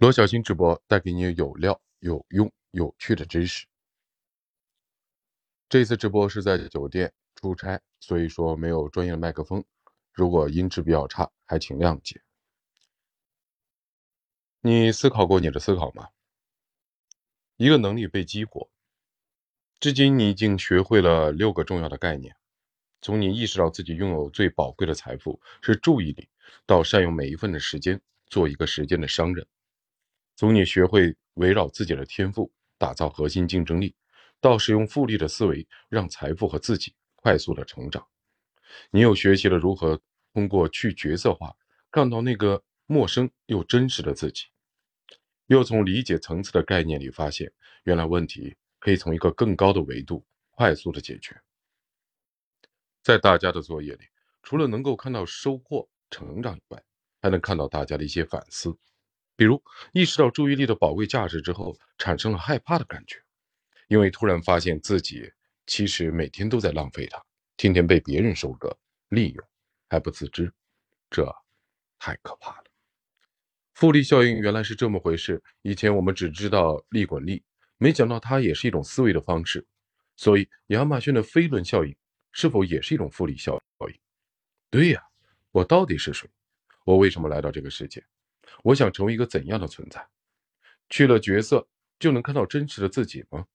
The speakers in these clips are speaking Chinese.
罗小新直播带给你有料、有用、有趣的知识。这次直播是在酒店出差，所以说没有专业的麦克风，如果音质比较差，还请谅解。你思考过你的思考吗？一个能力被激活，至今你已经学会了六个重要的概念。从你意识到自己拥有最宝贵的财富是注意力，到善用每一份的时间，做一个时间的商人。从你学会围绕自己的天赋打造核心竞争力，到使用复利的思维让财富和自己快速的成长，你又学习了如何通过去角色化看到那个陌生又真实的自己，又从理解层次的概念里发现，原来问题可以从一个更高的维度快速的解决。在大家的作业里，除了能够看到收获成长以外，还能看到大家的一些反思。比如意识到注意力的宝贵价值之后，产生了害怕的感觉，因为突然发现自己其实每天都在浪费它，天天被别人收割利用，还不自知，这太可怕了。复利效应原来是这么回事，以前我们只知道利滚利，没想到它也是一种思维的方式。所以亚马逊的飞轮效应是否也是一种复利效应？对呀，我到底是谁？我为什么来到这个世界？我想成为一个怎样的存在？去了角色就能看到真实的自己吗？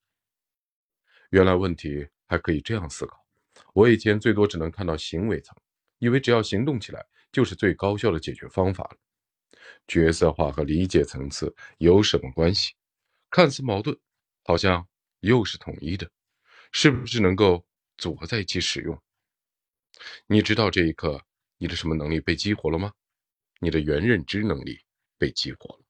原来问题还可以这样思考。我以前最多只能看到行为层，以为只要行动起来就是最高效的解决方法了。角色化和理解层次有什么关系？看似矛盾，好像又是统一的，是不是能够组合在一起使用？你知道这一刻你的什么能力被激活了吗？你的原认知能力。被激活了。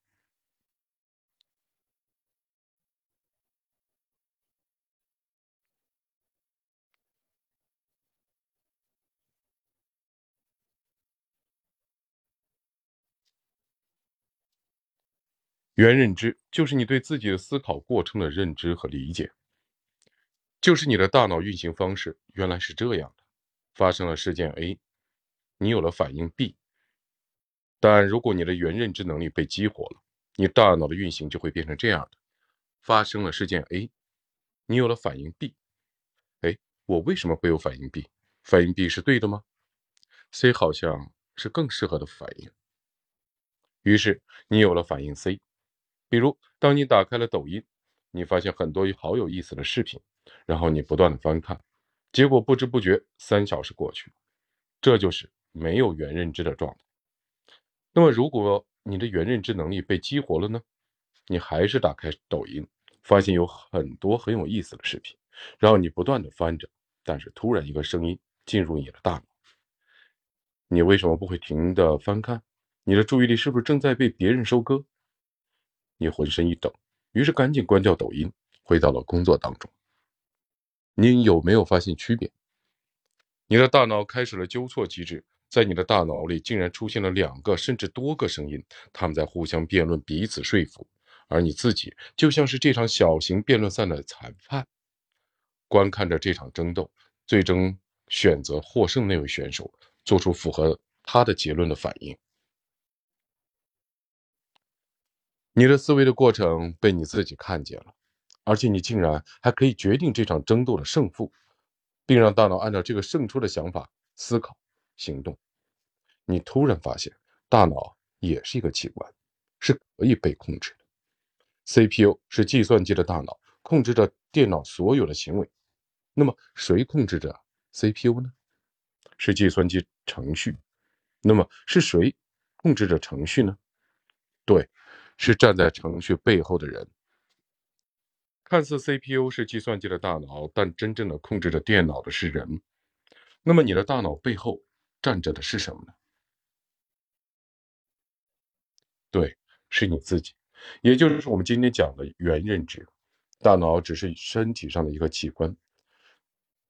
原认知就是你对自己的思考过程的认知和理解，就是你的大脑运行方式原来是这样的。发生了事件 A，你有了反应 B。但如果你的原认知能力被激活了，你大脑的运行就会变成这样的：发生了事件 A，你有了反应 B。哎，我为什么会有反应 B？反应 B 是对的吗？C 好像是更适合的反应。于是你有了反应 C。比如，当你打开了抖音，你发现很多好有意思的视频，然后你不断的翻看，结果不知不觉三小时过去，这就是没有原认知的状态。那么，如果你的原认知能力被激活了呢？你还是打开抖音，发现有很多很有意思的视频，然后你不断的翻着，但是突然一个声音进入你的大脑，你为什么不会停的翻看？你的注意力是不是正在被别人收割？你浑身一抖，于是赶紧关掉抖音，回到了工作当中。你有没有发现区别？你的大脑开始了纠错机制。在你的大脑里，竟然出现了两个甚至多个声音，他们在互相辩论，彼此说服，而你自己就像是这场小型辩论赛的裁判，观看着这场争斗，最终选择获胜那位选手，做出符合他的结论的反应。你的思维的过程被你自己看见了，而且你竟然还可以决定这场争斗的胜负，并让大脑按照这个胜出的想法思考。行动，你突然发现大脑也是一个器官，是可以被控制的。CPU 是计算机的大脑，控制着电脑所有的行为。那么，谁控制着 CPU 呢？是计算机程序。那么，是谁控制着程序呢？对，是站在程序背后的人。看似 CPU 是计算机的大脑，但真正的控制着电脑的是人。那么，你的大脑背后？站着的是什么呢？对，是你自己，也就是我们今天讲的原认知。大脑只是身体上的一个器官，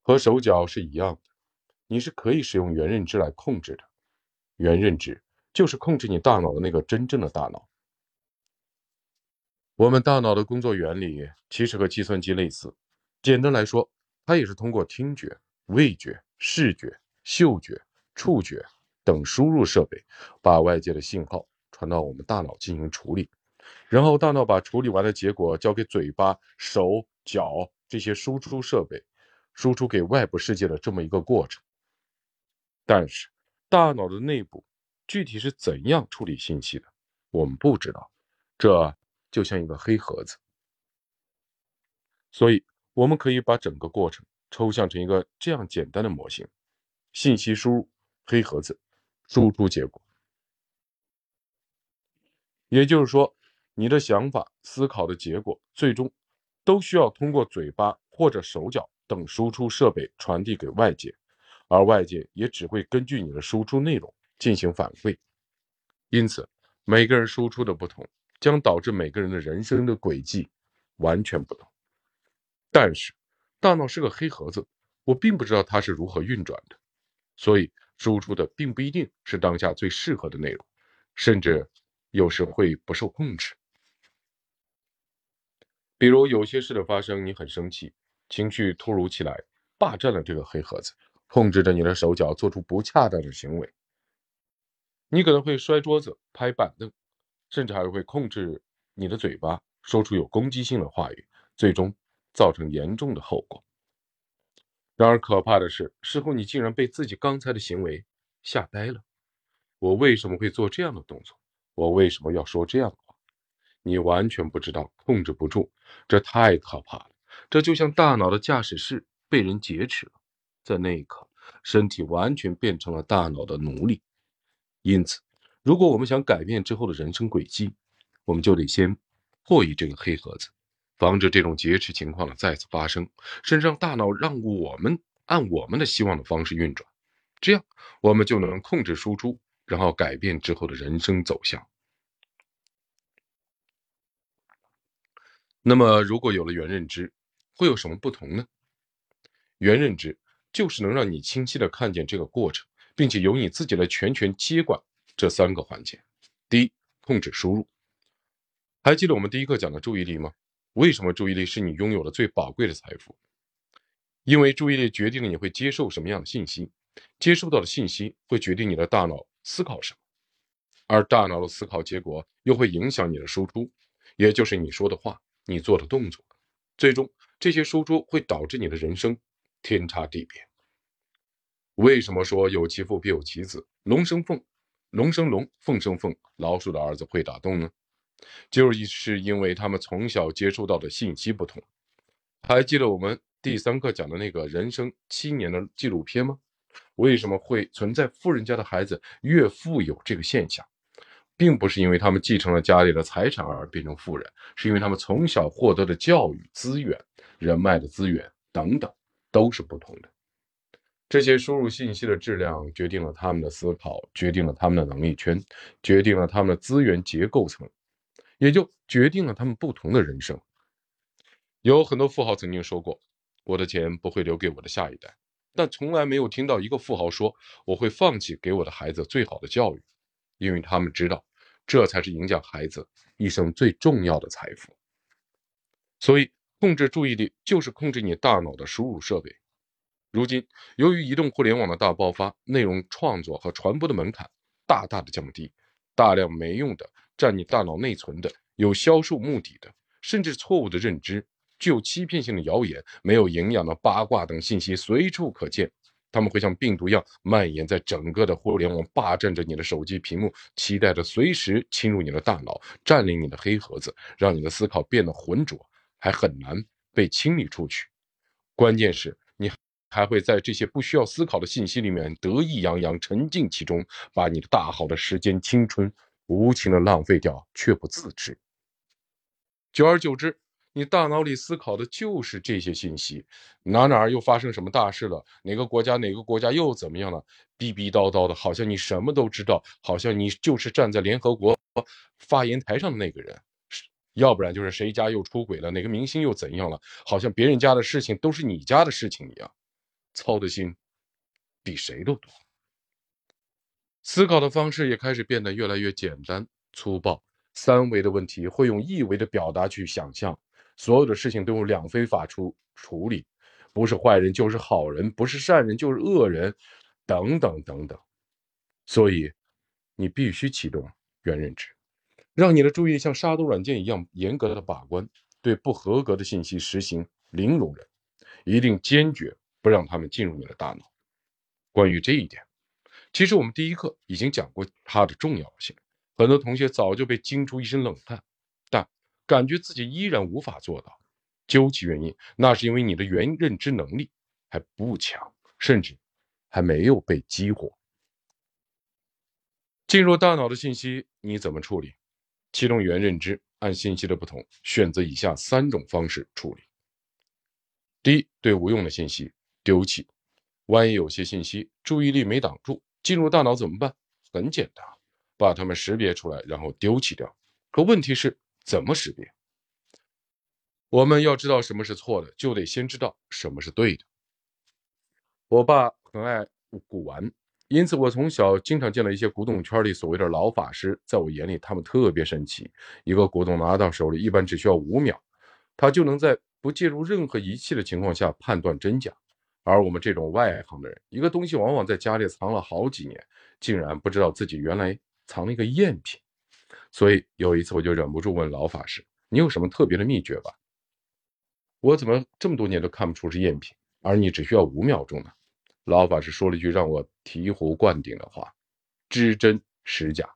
和手脚是一样的，你是可以使用原认知来控制的。原认知就是控制你大脑的那个真正的大脑。我们大脑的工作原理其实和计算机类似，简单来说，它也是通过听觉、味觉、视觉、嗅觉。触觉等输入设备把外界的信号传到我们大脑进行处理，然后大脑把处理完的结果交给嘴巴、手脚这些输出设备，输出给外部世界的这么一个过程。但是，大脑的内部具体是怎样处理信息的，我们不知道。这就像一个黑盒子，所以我们可以把整个过程抽象成一个这样简单的模型：信息输入，黑盒子，输出结果。也就是说，你的想法、思考的结果，最终都需要通过嘴巴或者手脚等输出设备传递给外界，而外界也只会根据你的输出内容进行反馈。因此，每个人输出的不同。将导致每个人的人生的轨迹完全不同。但是，大脑是个黑盒子，我并不知道它是如何运转的，所以输出的并不一定是当下最适合的内容，甚至有时会不受控制。比如，有些事的发生，你很生气，情绪突如其来，霸占了这个黑盒子，控制着你的手脚做出不恰当的行为。你可能会摔桌子、拍板凳。甚至还会控制你的嘴巴，说出有攻击性的话语，最终造成严重的后果。然而，可怕的是，事后你竟然被自己刚才的行为吓呆了。我为什么会做这样的动作？我为什么要说这样的话？你完全不知道，控制不住，这太可怕了。这就像大脑的驾驶室被人劫持了，在那一刻，身体完全变成了大脑的奴隶。因此。如果我们想改变之后的人生轨迹，我们就得先破译这个黑盒子，防止这种劫持情况的再次发生，甚至让大脑让我们按我们的希望的方式运转，这样我们就能控制输出，然后改变之后的人生走向。那么，如果有了原认知，会有什么不同呢？原认知就是能让你清晰的看见这个过程，并且由你自己来全权接管。这三个环节，第一，控制输入。还记得我们第一课讲的注意力吗？为什么注意力是你拥有的最宝贵的财富？因为注意力决定了你会接受什么样的信息，接收到的信息会决定你的大脑思考什么，而大脑的思考结果又会影响你的输出，也就是你说的话、你做的动作，最终这些输出会导致你的人生天差地别。为什么说有其父必有其子，龙生凤？龙生龙，凤生凤，老鼠的儿子会打洞呢，就是因为他们从小接触到的信息不同。还记得我们第三课讲的那个人生七年的纪录片吗？为什么会存在富人家的孩子越富有这个现象，并不是因为他们继承了家里的财产而变成富人，是因为他们从小获得的教育资源、人脉的资源等等都是不同的。这些输入信息的质量决定了他们的思考，决定了他们的能力圈，决定了他们的资源结构层，也就决定了他们不同的人生。有很多富豪曾经说过：“我的钱不会留给我的下一代。”但从来没有听到一个富豪说：“我会放弃给我的孩子最好的教育。”因为他们知道，这才是影响孩子一生最重要的财富。所以，控制注意力就是控制你大脑的输入设备。如今，由于移动互联网的大爆发，内容创作和传播的门槛大大的降低，大量没用的、占你大脑内存的、有销售目的的，甚至错误的认知、具有欺骗性的谣言、没有营养的八卦等信息随处可见。他们会像病毒一样蔓延在整个的互联网，霸占着你的手机屏幕，期待着随时侵入你的大脑，占领你的黑盒子，让你的思考变得浑浊，还很难被清理出去。关键是。你还会在这些不需要思考的信息里面得意洋洋，沉浸其中，把你的大好的时间、青春无情的浪费掉，却不自知。久而久之，你大脑里思考的就是这些信息：哪哪又发生什么大事了？哪个国家哪个国家又怎么样了？逼逼叨叨的，好像你什么都知道，好像你就是站在联合国发言台上的那个人，要不然就是谁家又出轨了，哪个明星又怎样了？好像别人家的事情都是你家的事情一样。操的心比谁都多，思考的方式也开始变得越来越简单粗暴。三维的问题会用一维的表达去想象，所有的事情都用两非法处处理，不是坏人就是好人，不是善人就是恶人，等等等等。所以，你必须启动原认知，让你的注意像杀毒软件一样严格的把关，对不合格的信息实行零容忍，一定坚决不让他们进入你的大脑。关于这一点，其实我们第一课已经讲过它的重要性，很多同学早就被惊出一身冷汗，感觉自己依然无法做到。究其原因，那是因为你的原认知能力还不强，甚至还没有被激活。进入大脑的信息你怎么处理？启动原认知，按信息的不同，选择以下三种方式处理。第一，对无用的信息丢弃。万一有些信息注意力没挡住，进入大脑怎么办？很简单，把它们识别出来，然后丢弃掉。可问题是怎么识别？我们要知道什么是错的，就得先知道什么是对的。我爸很爱古玩。因此，我从小经常见到一些古董圈里所谓的老法师，在我眼里，他们特别神奇。一个古董拿到手里，一般只需要五秒，他就能在不介入任何仪器的情况下判断真假。而我们这种外行的人，一个东西往往在家里藏了好几年，竟然不知道自己原来藏了一个赝品。所以有一次，我就忍不住问老法师：“你有什么特别的秘诀吧？我怎么这么多年都看不出是赝品，而你只需要五秒钟呢？”老法师说了一句让我醍醐灌顶的话：“知真识假。”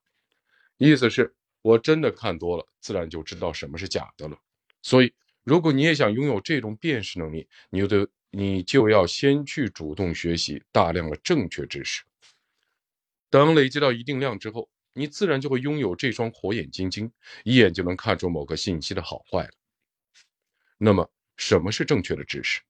意思是我真的看多了，自然就知道什么是假的了。所以，如果你也想拥有这种辨识能力，你就得你就要先去主动学习大量的正确知识。等累积到一定量之后，你自然就会拥有这双火眼金睛，一眼就能看出某个信息的好坏了。那么，什么是正确的知识？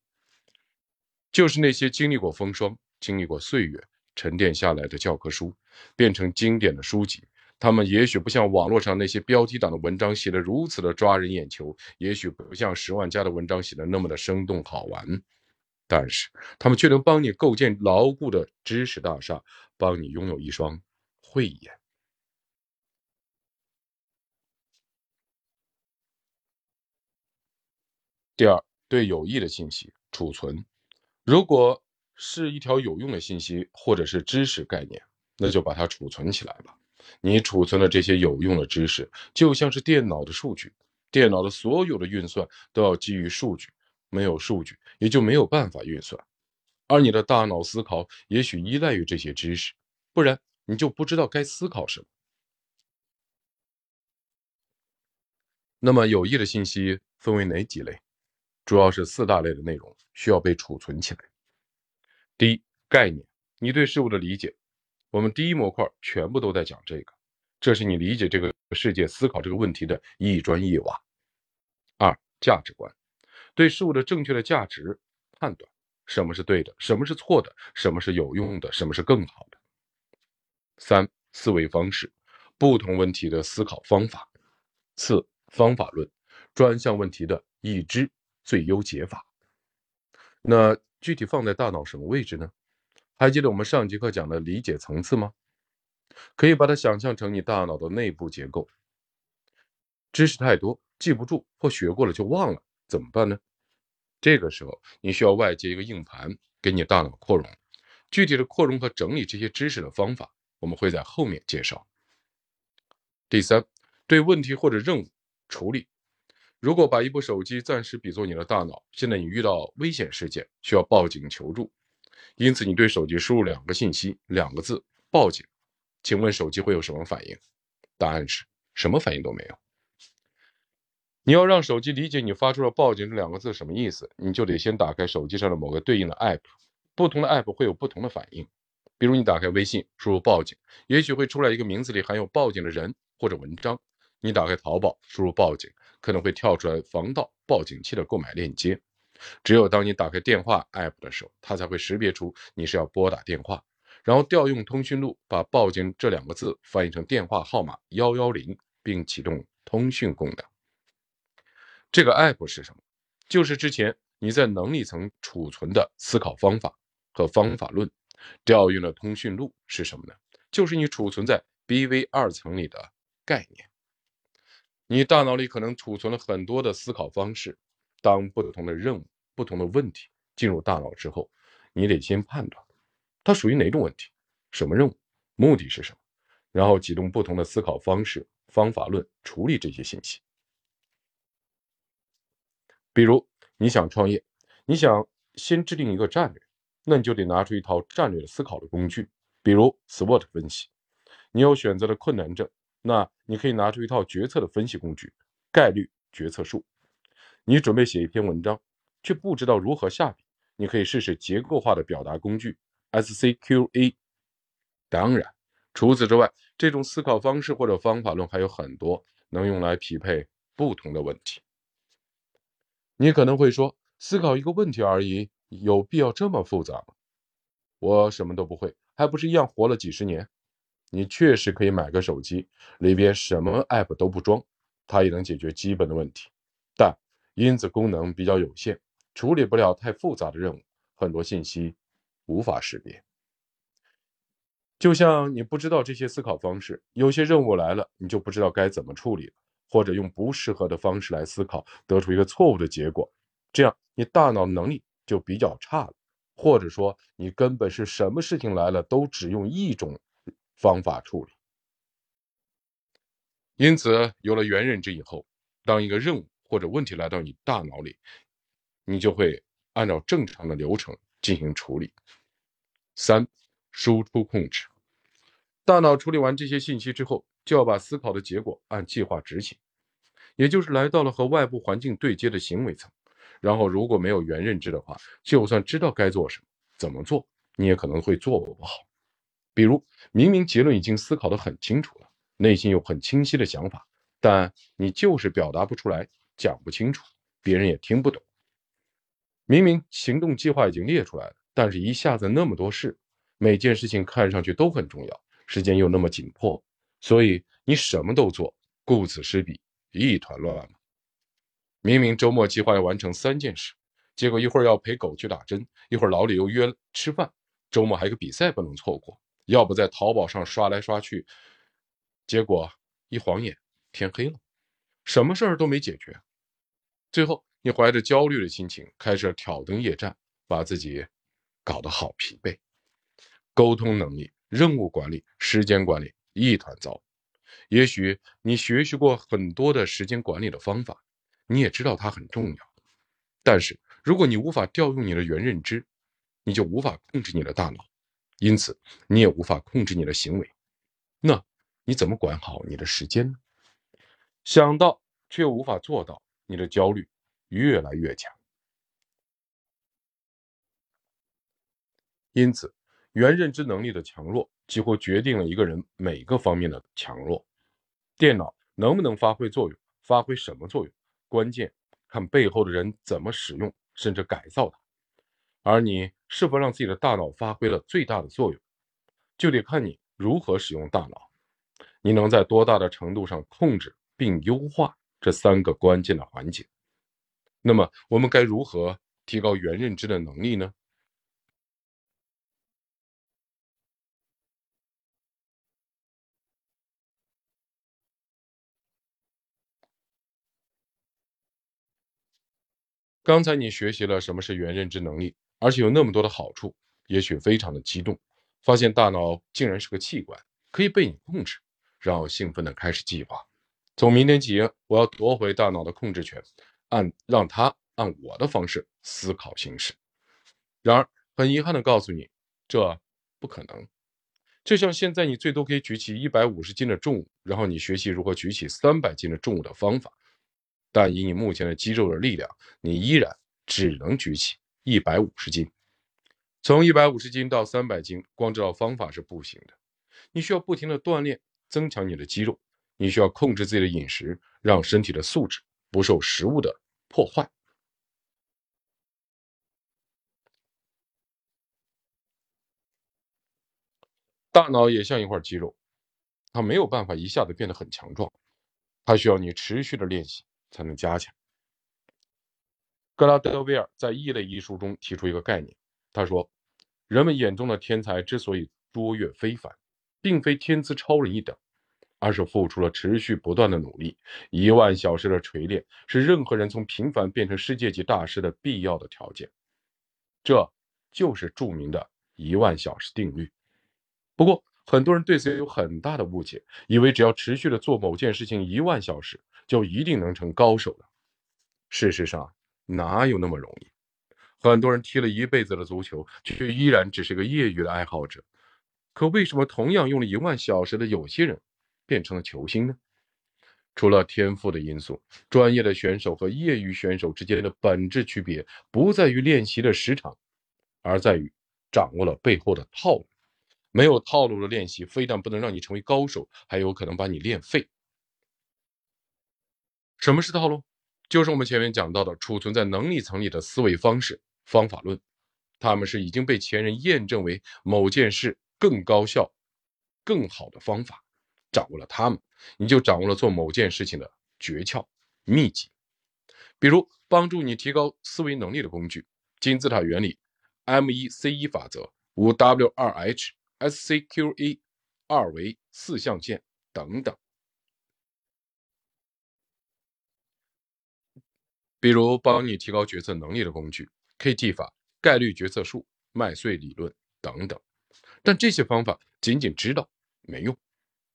就是那些经历过风霜、经历过岁月、沉淀下来的教科书，变成经典的书籍。他们也许不像网络上那些标题党的文章写得如此的抓人眼球，也许不像十万加的文章写得那么的生动好玩，但是他们却能帮你构建牢固的知识大厦，帮你拥有一双慧眼。第二，对有益的信息储存。如果是一条有用的信息或者是知识概念，那就把它储存起来吧。你储存的这些有用的知识，就像是电脑的数据，电脑的所有的运算都要基于数据，没有数据也就没有办法运算。而你的大脑思考也许依赖于这些知识，不然你就不知道该思考什么。那么有益的信息分为哪几类？主要是四大类的内容需要被储存起来。第一，概念，你对事物的理解，我们第一模块全部都在讲这个，这是你理解这个世界、思考这个问题的一砖一瓦。二，价值观，对事物的正确的价值判断，什么是对的，什么是错的，什么是有用的，什么是更好的。三，思维方式，不同问题的思考方法。四，方法论，专项问题的已知。最优解法，那具体放在大脑什么位置呢？还记得我们上节课讲的理解层次吗？可以把它想象成你大脑的内部结构。知识太多记不住，或学过了就忘了，怎么办呢？这个时候你需要外接一个硬盘给你大脑扩容。具体的扩容和整理这些知识的方法，我们会在后面介绍。第三，对问题或者任务处理。如果把一部手机暂时比作你的大脑，现在你遇到危险事件需要报警求助，因此你对手机输入两个信息，两个字“报警”，请问手机会有什么反应？答案是什么反应都没有。你要让手机理解你发出了“报警”这两个字什么意思，你就得先打开手机上的某个对应的 app，不同的 app 会有不同的反应。比如你打开微信，输入“报警”，也许会出来一个名字里含有报警的人或者文章。你打开淘宝，输入“报警”，可能会跳出来防盗报警器的购买链接。只有当你打开电话 app 的时候，它才会识别出你是要拨打电话，然后调用通讯录把“报警”这两个字翻译成电话号码幺幺零，并启动通讯功能。这个 app 是什么？就是之前你在能力层储存的思考方法和方法论。调用的通讯录是什么呢？就是你储存在 BV 二层里的概念。你大脑里可能储存了很多的思考方式，当不同的任务、不同的问题进入大脑之后，你得先判断它属于哪种问题、什么任务、目的是什么，然后启动不同的思考方式、方法论处理这些信息。比如，你想创业，你想先制定一个战略，那你就得拿出一套战略的思考的工具，比如 SWOT 分析。你有选择的困难症，那你可以拿出一套决策的分析工具——概率决策树。你准备写一篇文章，却不知道如何下笔，你可以试试结构化的表达工具 SCQA。当然，除此之外，这种思考方式或者方法论还有很多，能用来匹配不同的问题。你可能会说，思考一个问题而已，有必要这么复杂吗？我什么都不会，还不是一样活了几十年？你确实可以买个手机，里边什么 app 都不装，它也能解决基本的问题，但因此功能比较有限，处理不了太复杂的任务，很多信息无法识别。就像你不知道这些思考方式，有些任务来了，你就不知道该怎么处理了。或者用不适合的方式来思考，得出一个错误的结果，这样你大脑能力就比较差了。或者说，你根本是什么事情来了都只用一种方法处理。因此，有了原认知以后，当一个任务或者问题来到你大脑里，你就会按照正常的流程进行处理。三、输出控制。大脑处理完这些信息之后。就要把思考的结果按计划执行，也就是来到了和外部环境对接的行为层。然后，如果没有原认知的话，就算知道该做什么、怎么做，你也可能会做不好。比如，明明结论已经思考得很清楚了，内心有很清晰的想法，但你就是表达不出来，讲不清楚，别人也听不懂。明明行动计划已经列出来了，但是一下子那么多事，每件事情看上去都很重要，时间又那么紧迫。所以你什么都做，顾此失彼，一团乱麻。明明周末计划要完成三件事，结果一会儿要陪狗去打针，一会儿老李又约吃饭，周末还有个比赛不能错过，要不在淘宝上刷来刷去，结果一晃眼天黑了，什么事儿都没解决。最后你怀着焦虑的心情开始挑灯夜战，把自己搞得好疲惫。沟通能力、任务管理、时间管理。一团糟。也许你学习过很多的时间管理的方法，你也知道它很重要。但是如果你无法调用你的原认知，你就无法控制你的大脑，因此你也无法控制你的行为。那你怎么管好你的时间呢？想到却又无法做到，你的焦虑越来越强。因此，原认知能力的强弱。几乎决定了一个人每个方面的强弱。电脑能不能发挥作用，发挥什么作用，关键看背后的人怎么使用，甚至改造它。而你是否让自己的大脑发挥了最大的作用，就得看你如何使用大脑。你能在多大的程度上控制并优化这三个关键的环节？那么，我们该如何提高原认知的能力呢？刚才你学习了什么是原认知能力，而且有那么多的好处，也许非常的激动，发现大脑竟然是个器官，可以被你控制，然后兴奋的开始计划。从明天起，我要夺回大脑的控制权，按让它按我的方式思考行事。然而，很遗憾的告诉你，这不可能。就像现在，你最多可以举起一百五十斤的重物，然后你学习如何举起三百斤的重物的方法。但以你目前的肌肉的力量，你依然只能举起一百五十斤。从一百五十斤到三百斤，光知道方法是不行的。你需要不停的锻炼，增强你的肌肉。你需要控制自己的饮食，让身体的素质不受食物的破坏。大脑也像一块肌肉，它没有办法一下子变得很强壮，它需要你持续的练习。才能加强。格拉德威尔在《异类》一书中提出一个概念，他说：“人们眼中的天才之所以卓越非凡，并非天资超人一等，而是付出了持续不断的努力。一万小时的锤炼是任何人从平凡变成世界级大师的必要的条件。这就是著名的一万小时定律。不过，很多人对此有很大的误解，以为只要持续的做某件事情一万小时，就一定能成高手了。事实上，哪有那么容易？很多人踢了一辈子的足球，却依然只是个业余的爱好者。可为什么同样用了一万小时的有些人，变成了球星呢？除了天赋的因素，专业的选手和业余选手之间的本质区别，不在于练习的时长，而在于掌握了背后的套路。没有套路的练习，非但不能让你成为高手，还有可能把你练废。什么是套路？就是我们前面讲到的储存在能力层里的思维方式、方法论，他们是已经被前人验证为某件事更高效、更好的方法。掌握了它们，你就掌握了做某件事情的诀窍、秘籍。比如，帮助你提高思维能力的工具：金字塔原理、M 一 C 一法则、五 W 二 H、S C Q A、二维四象限等等。比如帮你提高决策能力的工具，KT 法、概率决策术、麦穗理论等等。但这些方法仅仅知道没用。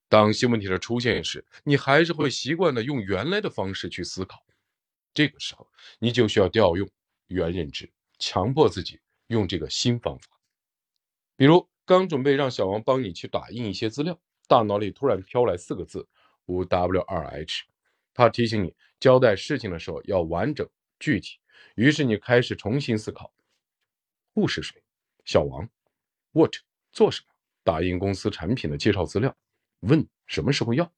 当新问题的出现时，你还是会习惯的用原来的方式去思考。这个时候，你就需要调用原认知，强迫自己用这个新方法。比如，刚准备让小王帮你去打印一些资料，大脑里突然飘来四个字：五 W 二 H。他提醒你交代事情的时候要完整具体，于是你开始重新思考：Who 是谁？小王？What 做什么？打印公司产品的介绍资料。问什么时候要？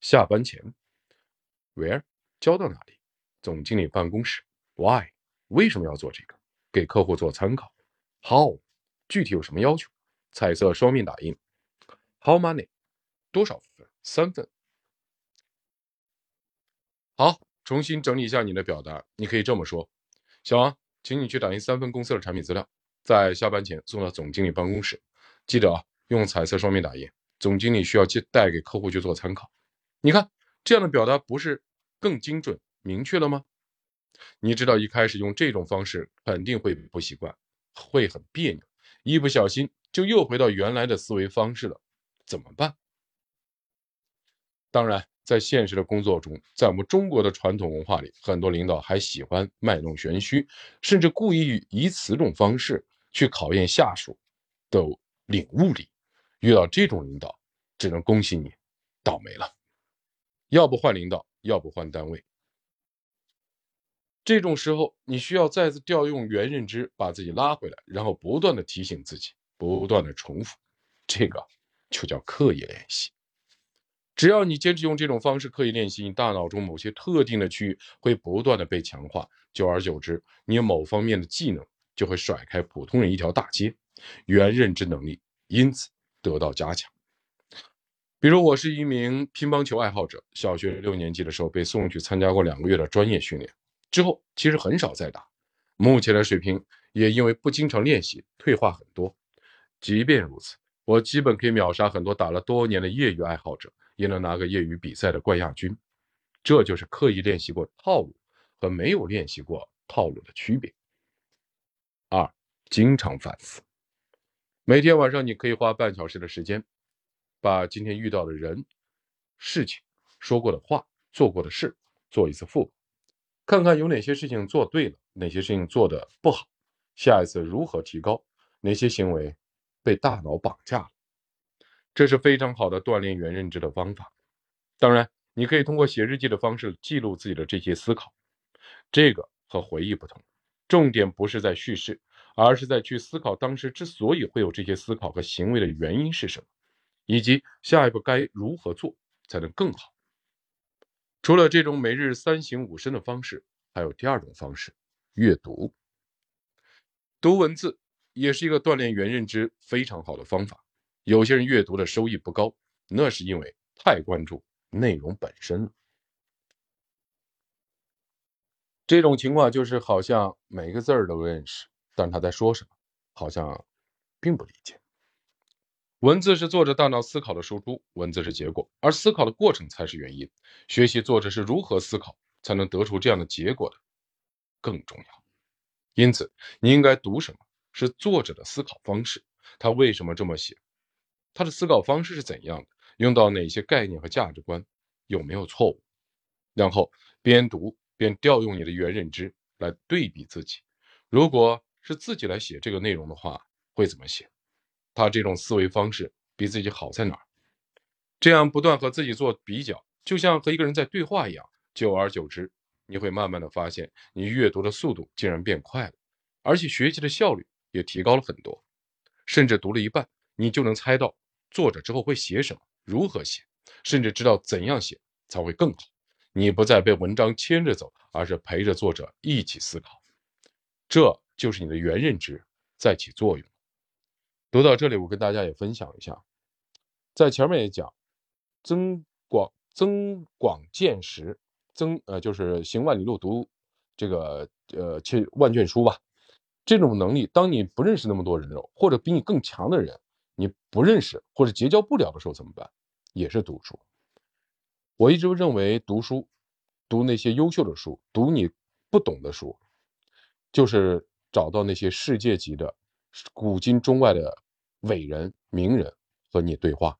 下班前。Where 交到哪里？总经理办公室。Why 为什么要做这个？给客户做参考。How 具体有什么要求？彩色双面打印。How many 多少份？三份。好，重新整理一下你的表达。你可以这么说：小王，请你去打印三份公司的产品资料，在下班前送到总经理办公室。记得啊，用彩色双面打印。总经理需要去带给客户去做参考。你看这样的表达不是更精准明确了吗？你知道一开始用这种方式肯定会不习惯，会很别扭，一不小心就又回到原来的思维方式了，怎么办？当然。在现实的工作中，在我们中国的传统文化里，很多领导还喜欢卖弄玄虚，甚至故意以此种方式去考验下属的领悟力。遇到这种领导，只能恭喜你，倒霉了。要不换领导，要不换单位。这种时候，你需要再次调用原认知，把自己拉回来，然后不断的提醒自己，不断的重复，这个就叫刻意练习。只要你坚持用这种方式刻意练习，你大脑中某些特定的区域会不断的被强化，久而久之，你某方面的技能就会甩开普通人一条大街，原认知能力因此得到加强。比如，我是一名乒乓球爱好者，小学六年级的时候被送去参加过两个月的专业训练，之后其实很少再打，目前的水平也因为不经常练习退化很多。即便如此，我基本可以秒杀很多打了多年的业余爱好者。也能拿个业余比赛的冠亚军，这就是刻意练习过套路和没有练习过套路的区别。二，经常反思。每天晚上你可以花半小时的时间，把今天遇到的人、事情、说过的话、做过的事做一次复盘，看看有哪些事情做对了，哪些事情做的不好，下一次如何提高，哪些行为被大脑绑架了。这是非常好的锻炼原认知的方法。当然，你可以通过写日记的方式记录自己的这些思考。这个和回忆不同，重点不是在叙事，而是在去思考当时之所以会有这些思考和行为的原因是什么，以及下一步该如何做才能更好。除了这种每日三省吾身的方式，还有第二种方式——阅读。读文字也是一个锻炼原认知非常好的方法。有些人阅读的收益不高，那是因为太关注内容本身了。这种情况就是好像每个字儿都认识，但他在说什么，好像并不理解。文字是作者大脑思考的输出，文字是结果，而思考的过程才是原因。学习作者是如何思考才能得出这样的结果的更重要。因此，你应该读什么是作者的思考方式，他为什么这么写。他的思考方式是怎样的，用到哪些概念和价值观，有没有错误。然后边读边调用你的原认知来对比自己。如果是自己来写这个内容的话，会怎么写？他这种思维方式比自己好在哪儿？这样不断和自己做比较，就像和一个人在对话一样。久而久之，你会慢慢的发现，你阅读的速度竟然变快了，而且学习的效率也提高了很多。甚至读了一半，你就能猜到作者之后会写什么，如何写，甚至知道怎样写才会更好。你不再被文章牵着走，而是陪着作者一起思考。这就是你的原认知在起作用。读到这里，我跟大家也分享一下，在前面也讲，增广增广见识，增呃就是行万里路，读这个呃去万卷书吧。这种能力，当你不认识那么多人了，或者比你更强的人，你不认识或者结交不了的时候怎么办？也是读书。我一直认为，读书，读那些优秀的书，读你不懂的书，就是找到那些世界级的古今中外的。伟人、名人和你对话。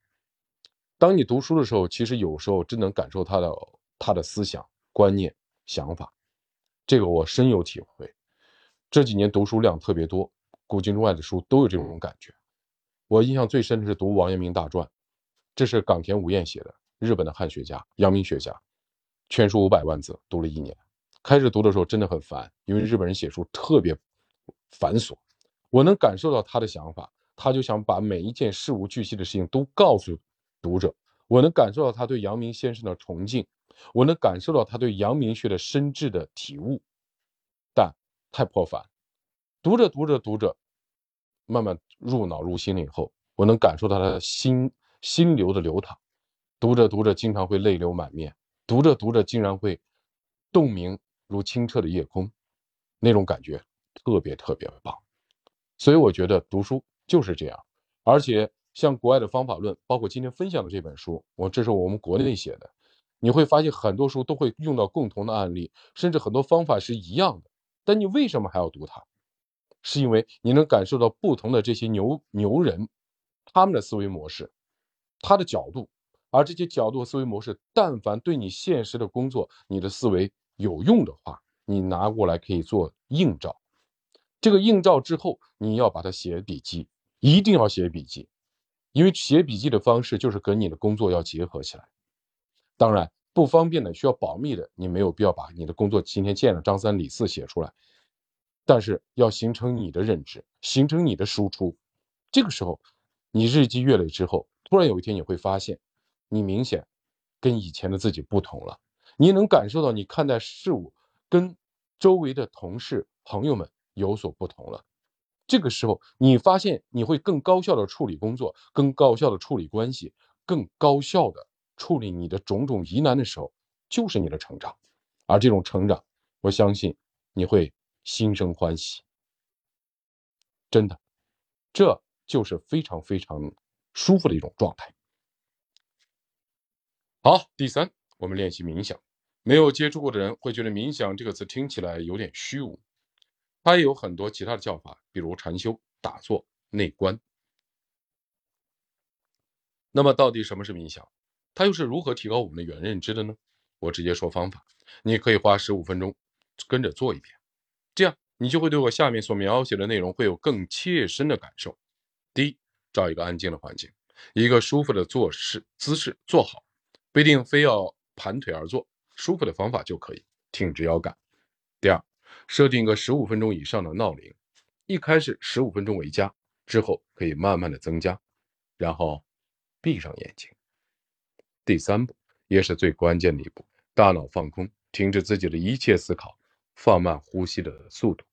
当你读书的时候，其实有时候真能感受他的他的思想、观念、想法。这个我深有体会。这几年读书量特别多，古今中外的书都有这种感觉。我印象最深的是读王阳明大传，这是冈田武彦写的，日本的汉学家、阳明学家，全书五百万字，读了一年。开始读的时候真的很烦，因为日本人写书特别繁琐。我能感受到他的想法。他就想把每一件事无巨细的事情都告诉读者。我能感受到他对阳明先生的崇敬，我能感受到他对阳明学的深挚的体悟，但太破烦。读着读着读着，慢慢入脑入心了以后，我能感受到他的心心流的流淌。读着读着，经常会泪流满面；读着读着，竟然会洞明如清澈的夜空，那种感觉特别特别棒。所以我觉得读书。就是这样，而且像国外的方法论，包括今天分享的这本书，我这是我们国内写的，你会发现很多书都会用到共同的案例，甚至很多方法是一样的。但你为什么还要读它？是因为你能感受到不同的这些牛牛人，他们的思维模式，他的角度，而这些角度思维模式，但凡对你现实的工作、你的思维有用的话，你拿过来可以做映照。这个映照之后，你要把它写笔记。一定要写笔记，因为写笔记的方式就是跟你的工作要结合起来。当然，不方便的、需要保密的，你没有必要把你的工作今天见了张三李四写出来。但是要形成你的认知，形成你的输出。这个时候，你日积月累之后，突然有一天你会发现，你明显跟以前的自己不同了。你能感受到你看待事物跟周围的同事朋友们有所不同了。这个时候，你发现你会更高效的处理工作，更高效的处理关系，更高效的处理你的种种疑难的时候，就是你的成长。而这种成长，我相信你会心生欢喜。真的，这就是非常非常舒服的一种状态。好，第三，我们练习冥想。没有接触过的人会觉得冥想这个词听起来有点虚无。它也有很多其他的叫法，比如禅修、打坐、内观。那么，到底什么是冥想？它又是如何提高我们的原认知的呢？我直接说方法，你可以花十五分钟跟着做一遍，这样你就会对我下面所描写的内容会有更切身的感受。第一，找一个安静的环境，一个舒服的坐式姿势坐好，不一定非要盘腿而坐，舒服的方法就可以，挺直腰杆。第二。设定一个十五分钟以上的闹铃，一开始十五分钟为佳，之后可以慢慢的增加，然后闭上眼睛。第三步也是最关键的一步，大脑放空，停止自己的一切思考，放慢呼吸的速度，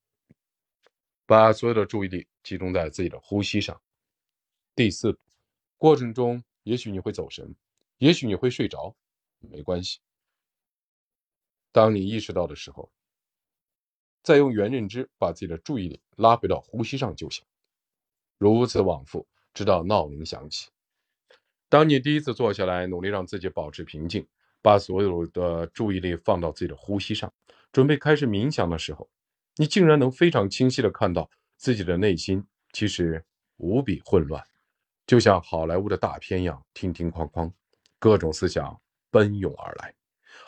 把所有的注意力集中在自己的呼吸上。第四，过程中也许你会走神，也许你会睡着，没关系。当你意识到的时候。再用原认知把自己的注意力拉回到呼吸上就行，如此往复，直到闹铃响起。当你第一次坐下来，努力让自己保持平静，把所有的注意力放到自己的呼吸上，准备开始冥想的时候，你竟然能非常清晰的看到自己的内心其实无比混乱，就像好莱坞的大片一样，听听哐哐，各种思想奔涌而来，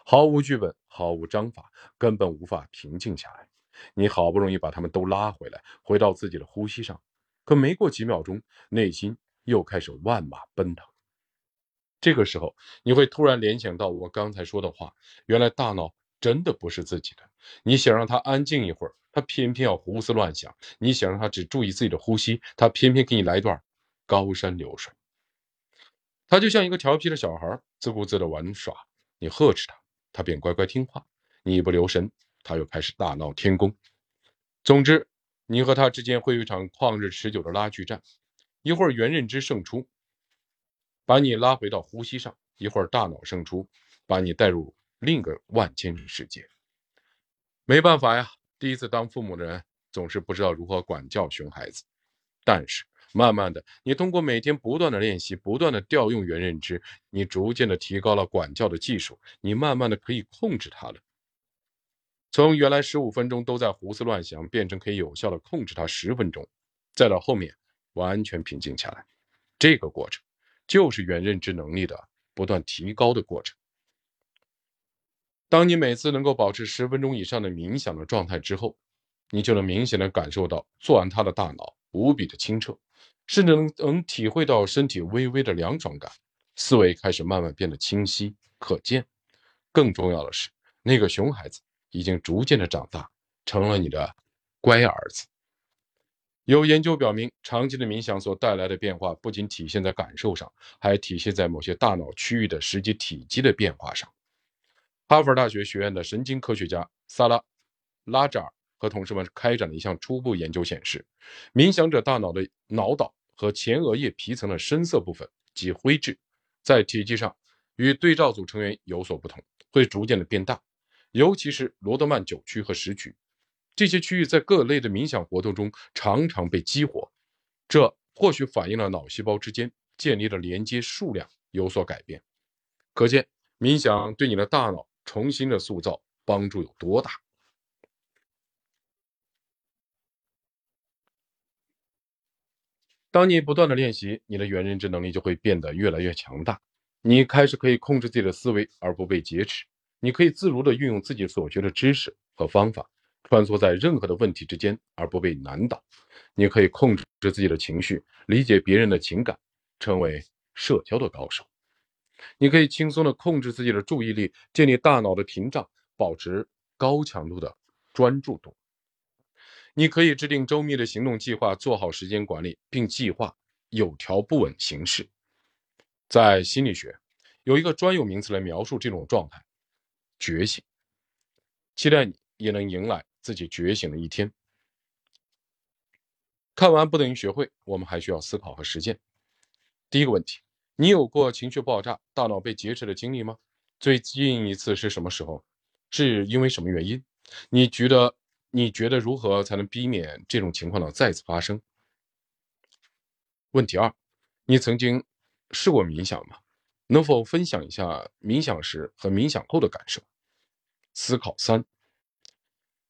毫无剧本，毫无章法，根本无法平静下来。你好不容易把他们都拉回来，回到自己的呼吸上，可没过几秒钟，内心又开始万马奔腾。这个时候，你会突然联想到我刚才说的话：原来大脑真的不是自己的。你想让他安静一会儿，他偏偏要胡思乱想；你想让他只注意自己的呼吸，他偏偏给你来一段。高山流水，他就像一个调皮的小孩，自顾自的玩耍。你呵斥他，他便乖乖听话；你一不留神，他又开始大闹天宫。总之，你和他之间会有一场旷日持久的拉锯战。一会儿原认知胜出，把你拉回到呼吸上；一会儿大脑胜出，把你带入另一个万千里世界。没办法呀，第一次当父母的人总是不知道如何管教熊孩子，但是。慢慢的，你通过每天不断的练习，不断的调用原认知，你逐渐的提高了管教的技术，你慢慢的可以控制他了。从原来十五分钟都在胡思乱想，变成可以有效的控制他十分钟，再到后面完全平静下来，这个过程就是原认知能力的不断提高的过程。当你每次能够保持十分钟以上的冥想的状态之后，你就能明显的感受到做完它的大脑无比的清澈。甚至能能体会到身体微微的凉爽感，思维开始慢慢变得清晰可见。更重要的是，那个熊孩子已经逐渐的长大，成了你的乖儿子。有研究表明，长期的冥想所带来的变化，不仅体现在感受上，还体现在某些大脑区域的实际体积的变化上。哈佛大学学院的神经科学家萨拉拉扎尔和同事们开展的一项初步研究显示，冥想者大脑的脑岛。和前额叶皮层的深色部分及灰质，在体积上与对照组成员有所不同，会逐渐的变大，尤其是罗德曼九区和十区，这些区域在各类的冥想活动中常常被激活，这或许反映了脑细胞之间建立的连接数量有所改变，可见冥想对你的大脑重新的塑造帮助有多大。当你不断的练习，你的原认知能力就会变得越来越强大。你开始可以控制自己的思维而不被劫持，你可以自如的运用自己所学的知识和方法，穿梭在任何的问题之间而不被难倒。你可以控制自己的情绪，理解别人的情感，成为社交的高手。你可以轻松的控制自己的注意力，建立大脑的屏障，保持高强度的专注度。你可以制定周密的行动计划，做好时间管理，并计划有条不紊行事。在心理学，有一个专有名词来描述这种状态：觉醒。期待你也能迎来自己觉醒的一天。看完不等于学会，我们还需要思考和实践。第一个问题：你有过情绪爆炸、大脑被劫持的经历吗？最近一次是什么时候？是因为什么原因？你觉得？你觉得如何才能避免这种情况的再次发生？问题二：你曾经试过冥想吗？能否分享一下冥想时和冥想后的感受？思考三：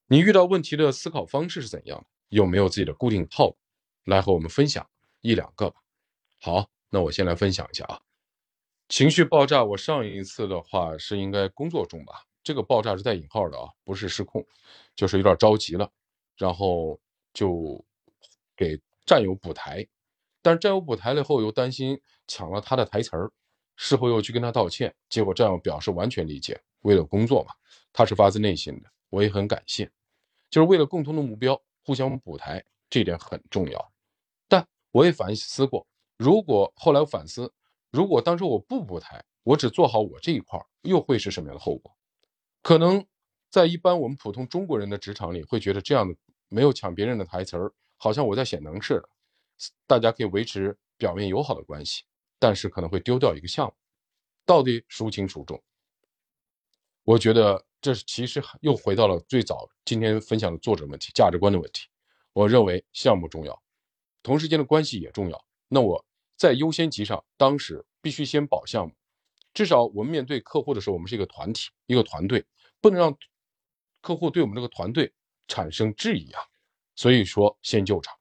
你遇到问题的思考方式是怎样的？有没有自己的固定套路？来和我们分享一两个吧。好，那我先来分享一下啊。情绪爆炸，我上一次的话是应该工作中吧。这个爆炸是带引号的啊，不是失控，就是有点着急了，然后就给战友补台，但是战友补台了后又担心抢了他的台词儿，事后又去跟他道歉，结果战友表示完全理解，为了工作嘛，他是发自内心的，我也很感谢，就是为了共同的目标互相补台，这点很重要。但我也反思过，如果后来我反思，如果当时我不补台，我只做好我这一块，又会是什么样的后果？可能在一般我们普通中国人的职场里，会觉得这样的没有抢别人的台词儿，好像我在显能似的。大家可以维持表面友好的关系，但是可能会丢掉一个项目，到底孰轻孰重？我觉得这其实又回到了最早今天分享的作者问题、价值观的问题。我认为项目重要，同事间的关系也重要。那我在优先级上，当时必须先保项目。至少我们面对客户的时候，我们是一个团体、一个团队，不能让客户对我们这个团队产生质疑啊。所以说，先救场，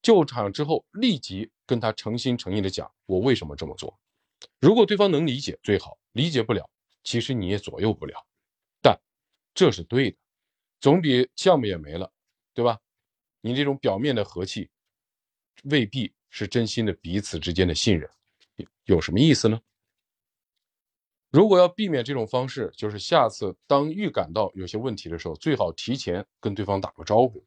救场之后立即跟他诚心诚意的讲我为什么这么做。如果对方能理解最好，理解不了，其实你也左右不了。但这是对的，总比项目也没了，对吧？你这种表面的和气，未必是真心的彼此之间的信任，有什么意思呢？如果要避免这种方式，就是下次当预感到有些问题的时候，最好提前跟对方打个招呼。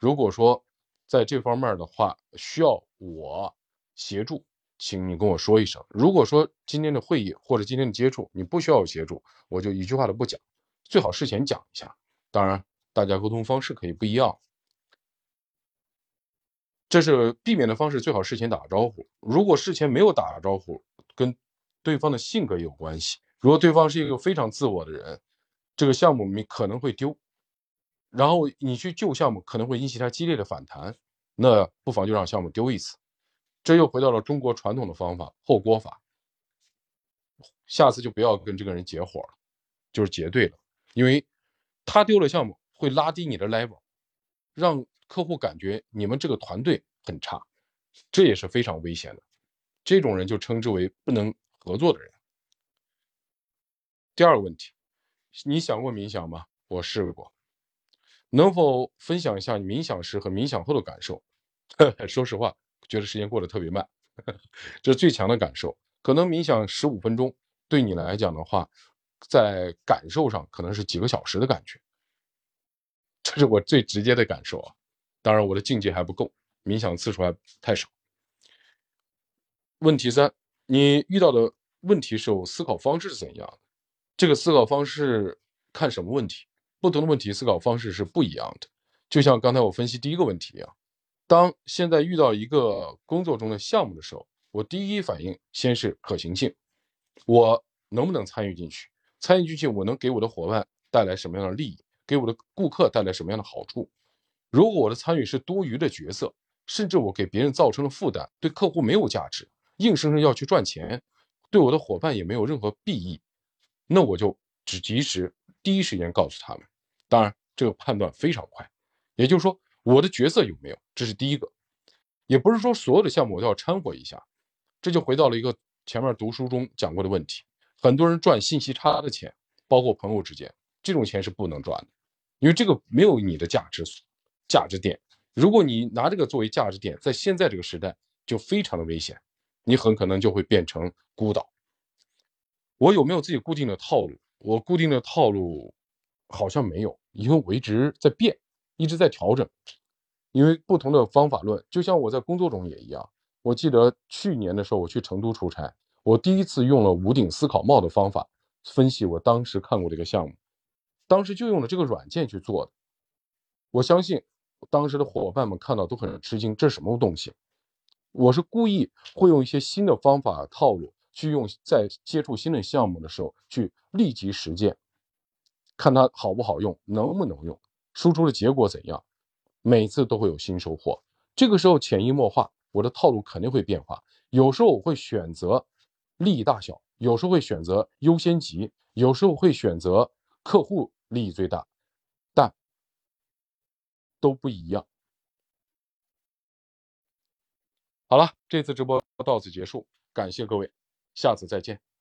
如果说在这方面的话需要我协助，请你跟我说一声。如果说今天的会议或者今天的接触你不需要我协助，我就一句话都不讲。最好事前讲一下。当然，大家沟通方式可以不一样，这是避免的方式。最好事前打个招呼。如果事前没有打招呼，跟对方的性格也有关系。如果对方是一个非常自我的人，这个项目你可能会丢，然后你去救项目可能会引起他激烈的反弹，那不妨就让项目丢一次。这又回到了中国传统的方法后锅法，下次就不要跟这个人结伙了，就是结对了，因为他丢了项目会拉低你的 level，让客户感觉你们这个团队很差，这也是非常危险的。这种人就称之为不能合作的人。第二个问题，你想过冥想吗？我试过，能否分享一下你冥想时和冥想后的感受？说实话，觉得时间过得特别慢，这是最强的感受。可能冥想十五分钟，对你来讲的话，在感受上可能是几个小时的感觉，这是我最直接的感受啊。当然，我的境界还不够，冥想次数还太少。问题三，你遇到的问题时候思考方式是怎样的？这个思考方式看什么问题？不同的问题思考方式是不一样的。就像刚才我分析第一个问题一样，当现在遇到一个工作中的项目的时候，我第一反应先是可行性，我能不能参与进去？参与进去，我能给我的伙伴带来什么样的利益？给我的顾客带来什么样的好处？如果我的参与是多余的角色，甚至我给别人造成了负担，对客户没有价值，硬生生要去赚钱，对我的伙伴也没有任何裨益。那我就只及时第一时间告诉他们，当然这个判断非常快，也就是说我的角色有没有，这是第一个，也不是说所有的项目我都要掺和一下，这就回到了一个前面读书中讲过的问题，很多人赚信息差的钱，包括朋友之间，这种钱是不能赚的，因为这个没有你的价值价值点，如果你拿这个作为价值点，在现在这个时代就非常的危险，你很可能就会变成孤岛。我有没有自己固定的套路？我固定的套路好像没有，因为我一直在变，一直在调整。因为不同的方法论，就像我在工作中也一样。我记得去年的时候，我去成都出差，我第一次用了五顶思考帽的方法分析我当时看过这个项目，当时就用了这个软件去做的。我相信当时的伙伴们看到都很吃惊，这是什么东西？我是故意会用一些新的方法套路。去用在接触新的项目的时候去立即实践，看它好不好用，能不能用，输出的结果怎样，每次都会有新收获。这个时候潜移默化，我的套路肯定会变化。有时候我会选择利益大小，有时候会选择优先级，有时候会选择客户利益最大，但都不一样。好了，这次直播到此结束，感谢各位。下次再见。